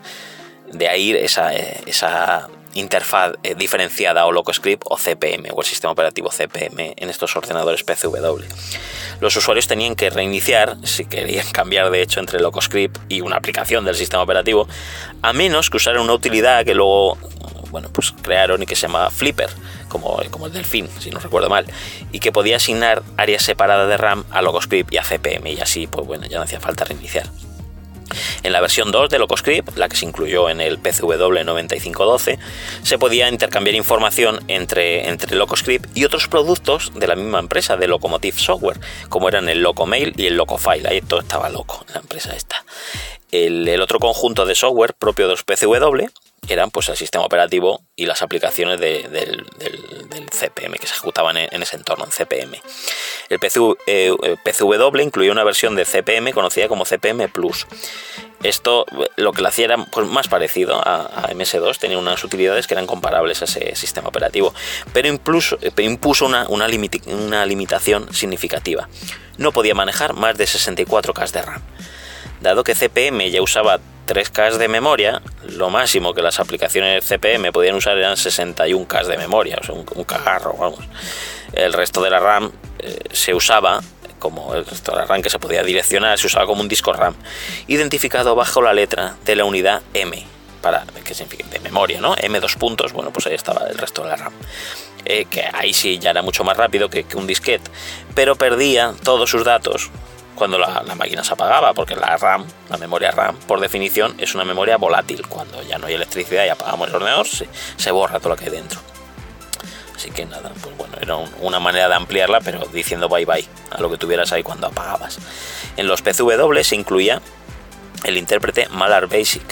De ahí esa, eh, esa interfaz eh, diferenciada o LocoScript o CPM o el sistema operativo CPM en estos ordenadores PCW. Los usuarios tenían que reiniciar, si querían cambiar de hecho entre LocoScript y una aplicación del sistema operativo, a menos que usaran una utilidad que luego bueno, pues crearon y que se llamaba Flipper, como, como el delfín, si no recuerdo mal, y que podía asignar áreas separadas de RAM a Logoscript y a CPM, y así, pues bueno, ya no hacía falta reiniciar. En la versión 2 de Locoscript, la que se incluyó en el PCW 9512, se podía intercambiar información entre, entre Locoscript y otros productos de la misma empresa, de Locomotive Software, como eran el Locomail y el Locofile. Ahí todo estaba loco, la empresa esta. El, otro conjunto de software propio de los PCW eran pues el sistema operativo y las aplicaciones del, CPM que se ejecutaban en, ese entorno, en CPM. El PCW eh, incluía una versión de CPM conocida como CPM Plus. Esto lo que lo hacía era pues, más parecido a, MS2, tenía unas utilidades que eran comparables a ese sistema operativo, pero impuso, impuso una, una, una limitación significativa. No podía manejar más de 64K de RAM. Dado que CPM ya usaba 3K de memoria, lo máximo que las aplicaciones CPM podían usar eran 61K de memoria, o sea, un, cagarro, vamos. El resto de la RAM eh, se usaba como el resto de la RAM que se podía direccionar, se usaba como un disco RAM, identificado bajo la letra de la unidad M, para que significa de memoria, ¿no? M dos puntos, bueno, pues ahí estaba el resto de la RAM. Eh, que ahí sí ya era mucho más rápido que un disquete, pero perdía todos sus datos cuando la, máquina se apagaba, porque la RAM, la memoria RAM, por definición, es una memoria volátil. Cuando ya no hay electricidad y apagamos el ordenador, se, borra todo lo que hay dentro. Así que nada, pues bueno, era una manera de ampliarla, pero diciendo bye bye a lo que tuvieras ahí cuando apagabas. En los PCW se incluía el intérprete Malar Basic,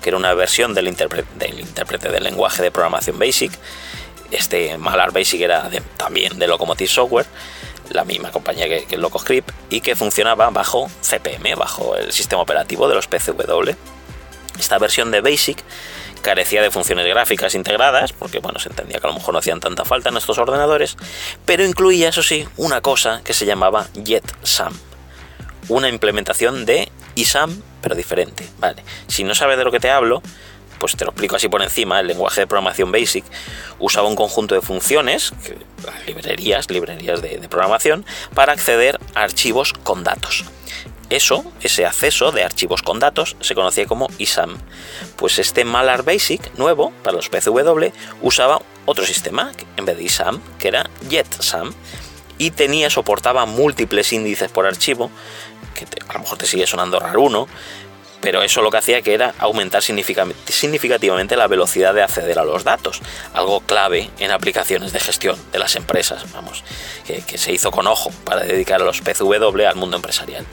que era una versión del, intérprete del, intérprete del lenguaje de programación Basic. Este Malar Basic era también de Locomotive Software la misma compañía que, LocoScript y que funcionaba bajo CPM, bajo el sistema operativo de los PCW. Esta versión de Basic carecía de funciones gráficas integradas, porque bueno, se entendía que a lo mejor no hacían tanta falta en estos ordenadores, pero incluía, eso sí, una cosa que se llamaba JetSam, una implementación de ISAM, pero diferente. Vale, si no sabes de lo que te hablo, pues te lo explico así por encima, el lenguaje de programación BASIC usaba un conjunto de funciones, librerías, librerías de, programación, para acceder a archivos con datos. Eso, ese acceso de archivos con datos, se conocía como ISAM. Pues este Malar Basic nuevo, para los PCW, usaba otro sistema, en vez de ISAM, que era JetSAM, y tenía, soportaba múltiples índices por archivo, que a lo mejor te sigue sonando raro uno, pero eso lo que hacía que era aumentar significativamente la velocidad de acceder a los datos, algo clave en aplicaciones de gestión de las empresas, vamos, que, se hizo con ojo para dedicar a los PCW al mundo empresarial.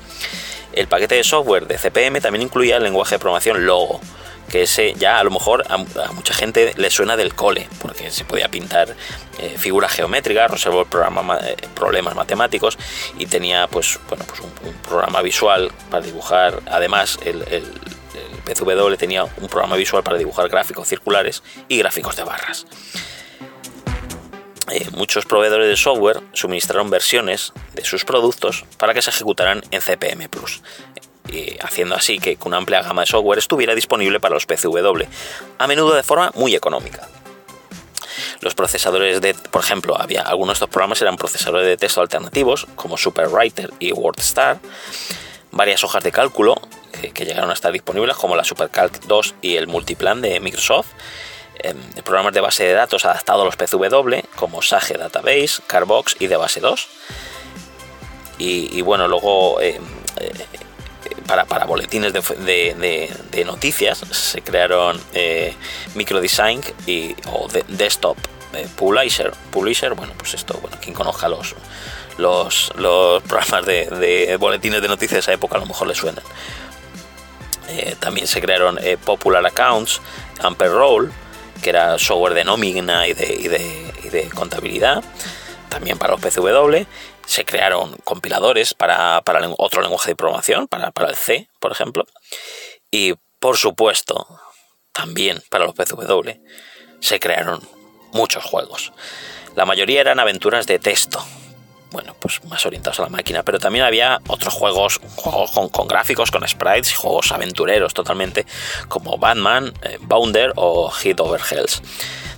El paquete de software de CPM también incluía el lenguaje de programación Logo, que ese ya a lo mejor a, mucha gente le suena del cole, porque se podía pintar eh, figuras geométricas, resolver eh, problemas matemáticos y tenía pues, bueno, pues un, programa visual para dibujar, además el, el, PCW tenía un programa visual para dibujar gráficos circulares y gráficos de barras. Eh, muchos proveedores de software suministraron versiones de sus productos para que se ejecutaran en CPM Plus haciendo así que una amplia gama de software estuviera disponible para los PCW, a menudo de forma muy económica. Los procesadores de, por ejemplo, había algunos de estos programas eran procesadores de texto alternativos como SuperWriter y WordStar, varias hojas de cálculo que, llegaron a estar disponibles como la SuperCalc 2 y el Multiplan de Microsoft, em, programas de base de datos adaptados a los PCW como Sage Database, Carbox y de base 2. Y, bueno, luego em, eh, para, boletines de, noticias se crearon eh, Microdesign y, o Desktop eh, Publisher. Publisher, bueno, pues esto, bueno, quien conozca los, los, programas de, boletines de noticias de esa época a lo mejor le suenan. Eh, también se crearon Popular Accounts, Amper Roll, que era software de nómina y de, y de contabilidad, también para los PCW se crearon compiladores para, otro lenguaje de programación, para, el C, por ejemplo. Y por supuesto, también para los PCW se crearon muchos juegos. La mayoría eran aventuras de texto, bueno, pues más orientados a la máquina, pero también había otros juegos, juegos con, gráficos, con sprites, juegos aventureros totalmente, como Batman, eh, Bounder o Hit Over Hells.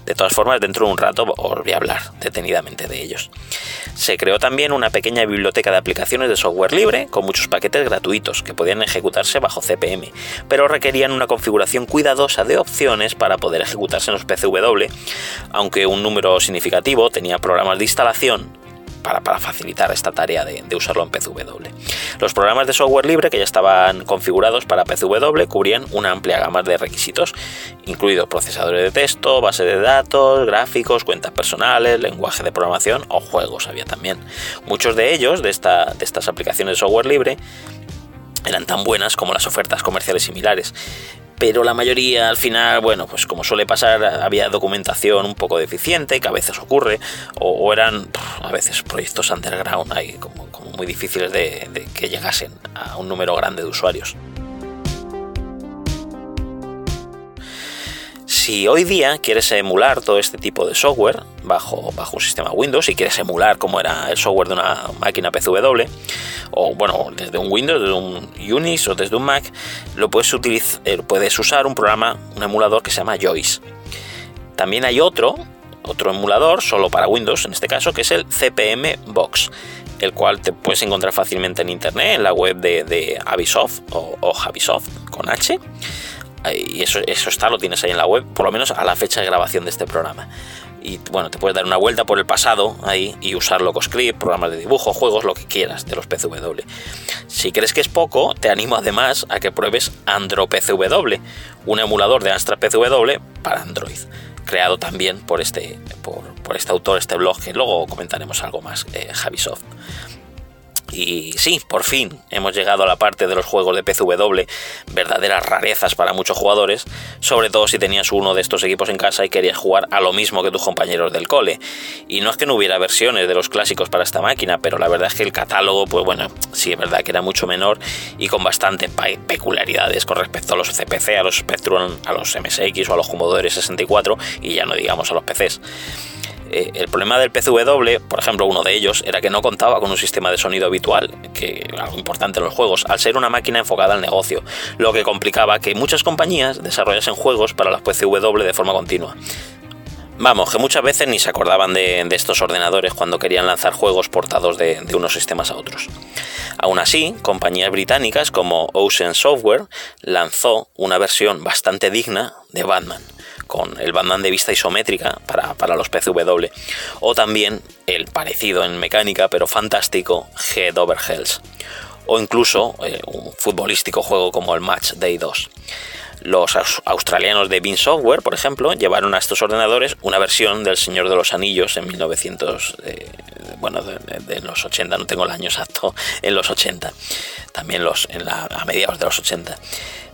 De todas formas, dentro de un rato os voy a hablar detenidamente de ellos. Se creó también una pequeña biblioteca de aplicaciones de software libre con muchos paquetes gratuitos que podían ejecutarse bajo CPM, pero requerían una configuración cuidadosa de opciones para poder ejecutarse en los PCW, aunque un número significativo tenía programas de instalación para, facilitar esta tarea de, usarlo en PCW. Los programas de software libre que ya estaban configurados para PCW cubrían una amplia gama de requisitos, incluidos procesadores de texto, base de datos, gráficos, cuentas personales, lenguaje de programación o juegos había también. Muchos de ellos, de, de estas aplicaciones de software libre, eran tan buenas como las ofertas comerciales similares pero la mayoría al final, bueno, pues como suele pasar, había documentación un poco deficiente, que a veces ocurre, o, eran a veces proyectos underground ahí como, muy difíciles de que llegasen a un número grande de usuarios. Si hoy día quieres emular todo este tipo de software bajo, bajo un sistema Windows, si quieres emular como era el software de una máquina PCW, o bueno, desde un Windows, desde un Unix o desde un Mac, lo puedes, utilizar, eh, puedes usar un programa, un emulador que se llama Joyce. También hay otro, otro emulador, solo para Windows en este caso, que es el CPM Box el cual te puedes encontrar fácilmente en internet, en la web de, de Avisoft o, o Javisoft con H y eso, eso está, lo tienes ahí en la web, por lo menos a la fecha de grabación de este programa. Y bueno, te puedes dar una vuelta por el pasado ahí y usar LocoScript, programas de dibujo, juegos, lo que quieras de los PCW. Si crees que es poco, te animo además a que pruebes AndroPCW, un emulador de Amstrad PCW para Android, creado también por este, por, este autor, este blog, que luego comentaremos algo más, eh, Javisoft. Y sí, por fin hemos llegado a la parte de los juegos de PCW, verdaderas rarezas para muchos jugadores, sobre todo si tenías uno de estos equipos en casa y querías jugar a lo mismo que tus compañeros del cole. Y no es que no hubiera versiones de los clásicos para esta máquina, pero la verdad es que el catálogo, pues bueno, sí es verdad que era mucho menor y con bastante peculiaridades con respecto a los CPC, a los Spectrum, a los MSX o a los Commodore 64 y ya no digamos a los PCs. Eh, el problema del PCW, por ejemplo, uno de ellos, era que no contaba con un sistema de sonido habitual, que algo importante en los juegos, al ser una máquina enfocada al negocio, lo que complicaba que muchas compañías desarrollasen juegos para las PCW de forma continua. Vamos, que muchas veces ni se acordaban de, estos ordenadores cuando querían lanzar juegos portados de, de, unos sistemas a otros. Aún así, compañías británicas como Ocean Software lanzó una versión bastante digna de Batman, con el bandán de vista isométrica para, los PCW, o también el parecido en mecánica pero fantástico Head Over Hells, o incluso eh, un futbolístico juego como el Match Day 2. Los australianos de Bean Software, por ejemplo, llevaron a estos ordenadores una versión del Señor de los Anillos en 1900, eh, bueno, de, los 80, no tengo el año exacto, en los 80, también los, en la, a mediados de los 80.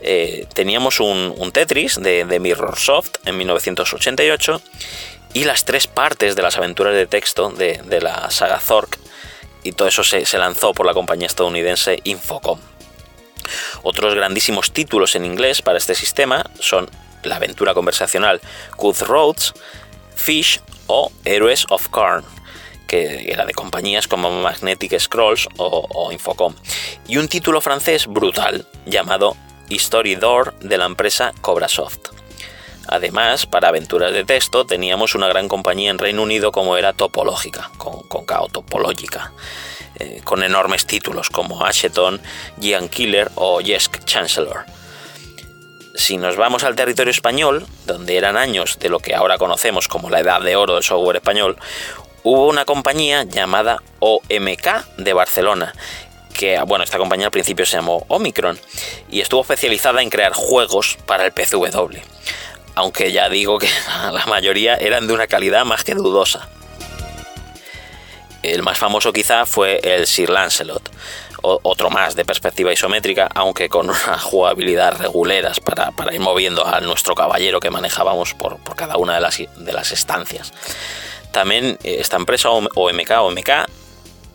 Eh, teníamos un, Tetris de, de Mirrorsoft en 1988 y las tres partes de las aventuras de texto de, la saga Zork y todo eso se, lanzó por la compañía estadounidense Infocom. Otros grandísimos títulos en inglés para este sistema son la aventura conversacional Roads, Fish o Heroes of Karn, que era de compañías como Magnetic Scrolls o, Infocom, y un título francés brutal llamado Door de la empresa Cobrasoft. Además, para aventuras de texto teníamos una gran compañía en Reino Unido como era Topológica, con, con Topológica, eh, con enormes títulos como Asheton, Gian Killer o Jesk Chancellor. Si nos vamos al territorio español, donde eran años de lo que ahora conocemos como la edad de oro del software español, hubo una compañía llamada OMK de Barcelona, que, bueno, esta compañía al principio se llamó Omicron y estuvo especializada en crear juegos para el PCW. Aunque ya digo que la mayoría eran de una calidad más que dudosa. El más famoso quizá fue el Sir Lancelot, otro más de perspectiva isométrica, aunque con una jugabilidad reguleras para, ir moviendo a nuestro caballero que manejábamos por, cada una de las, de las estancias. También eh, esta empresa OMK, OMK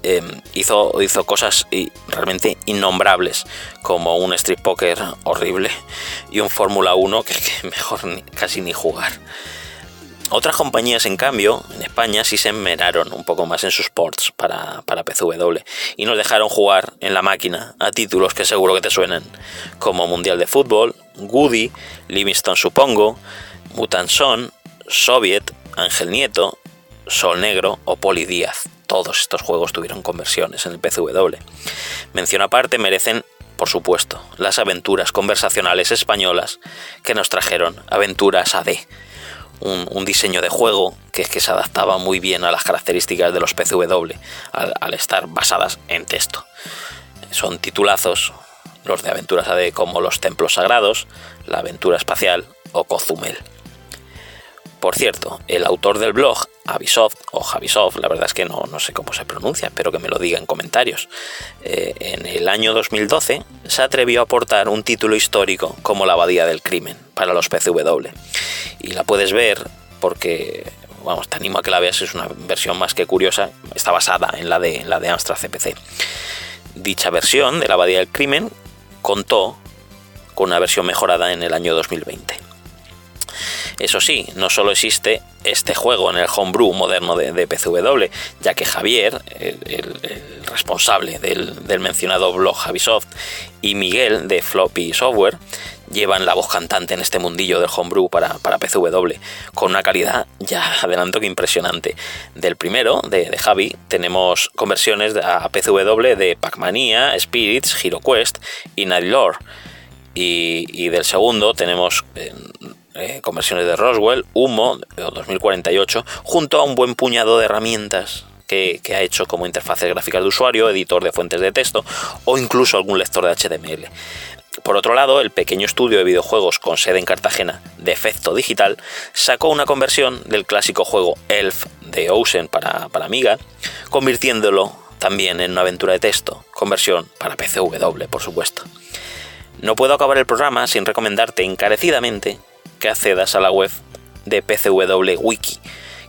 Em, hizo, hizo cosas realmente innombrables, como un Street Poker horrible y un Fórmula 1 que, mejor casi ni jugar. Otras compañías, en cambio, en España sí se enmeraron un poco más en sus ports para, para PCW y nos dejaron jugar en la máquina a títulos que seguro que te suenan, como Mundial de Fútbol, Goody, Livingston Supongo, Mutant Son, Soviet, Ángel Nieto, Sol Negro o Poli Díaz. Todos estos juegos tuvieron conversiones en el PCW. Mención aparte merecen, por supuesto, las aventuras conversacionales españolas que nos trajeron Aventuras AD. Un, diseño de juego que, que se adaptaba muy bien a las características de los PCW al estar basadas en texto. Son titulazos, los de aventuras AD como Los Templos Sagrados, La Aventura Espacial o Cozumel. Por cierto, el autor del blog, Avisoft o Javisoft, la verdad es que no, no sé cómo se pronuncia, espero que me lo diga en comentarios. Eh, en el año 2012 se atrevió a aportar un título histórico como La Abadía del Crimen para los PCW. Y la puedes ver porque, vamos, te animo a que la veas, es una versión más que curiosa, está basada en la de, en la de Amstrad CPC. Dicha versión de La Abadía del Crimen contó con una versión mejorada en el año 2020. Eso sí, no solo existe este juego en el homebrew moderno de, PCW, ya que Javier, el, responsable del, mencionado blog Javisoft, y Miguel de Floppy Software llevan la voz cantante en este mundillo del homebrew para, para PCW, con una calidad ya adelanto que impresionante. Del primero, de, Javi, tenemos conversiones a PCW de Pac-Mania, Spirits, HeroQuest y Night Lore. Y, del segundo tenemos eh, eh, conversiones de Roswell, Humo 2048, junto a un buen puñado de herramientas que, ha hecho como interfaces gráficas de usuario, editor de fuentes de texto o incluso algún lector de HTML. Por otro lado, el pequeño estudio de videojuegos con sede en Cartagena de Efecto Digital sacó una conversión del clásico juego Elf de Ocean para, para Amiga, convirtiéndolo también en una aventura de texto, conversión para PCW, por supuesto. No puedo acabar el programa sin recomendarte encarecidamente que accedas a la web de PCW Wiki,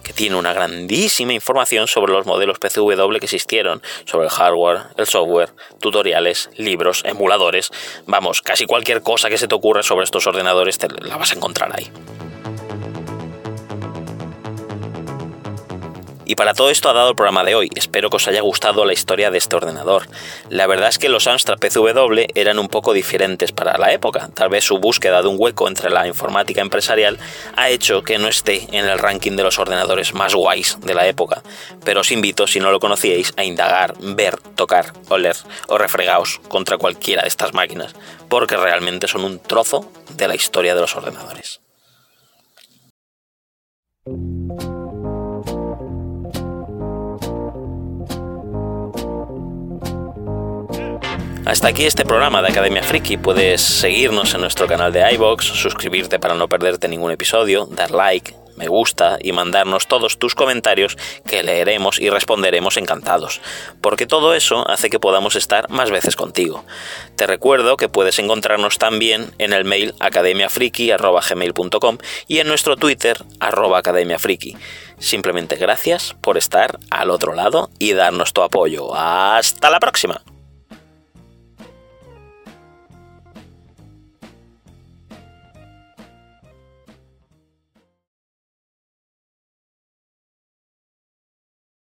que tiene una grandísima información sobre los modelos PCW que existieron, sobre el hardware, el software, tutoriales, libros, emuladores, vamos, casi cualquier cosa que se te ocurra sobre estos ordenadores te la vas a encontrar ahí. Y para todo esto ha dado el programa de hoy. Espero que os haya gustado la historia de este ordenador. La verdad es que los Amstrad PCW eran un poco diferentes para la época. Tal vez su búsqueda de un hueco entre la informática empresarial ha hecho que no esté en el ranking de los ordenadores más guays de la época. Pero os invito, si no lo conocíais, a indagar, ver, tocar, oler o refregaos contra cualquiera de estas máquinas, porque realmente son un trozo de la historia de los ordenadores. Hasta aquí este programa de Academia Friki. Puedes seguirnos en nuestro canal de iBox, suscribirte para no perderte ningún episodio, dar like, me gusta y mandarnos todos tus comentarios que leeremos y responderemos encantados, porque todo eso hace que podamos estar más veces contigo. Te recuerdo que puedes encontrarnos también en el mail academiafriki.gmail.com y en nuestro Twitter arroba academiafriki. Simplemente gracias por estar al otro lado y darnos tu apoyo. Hasta la próxima.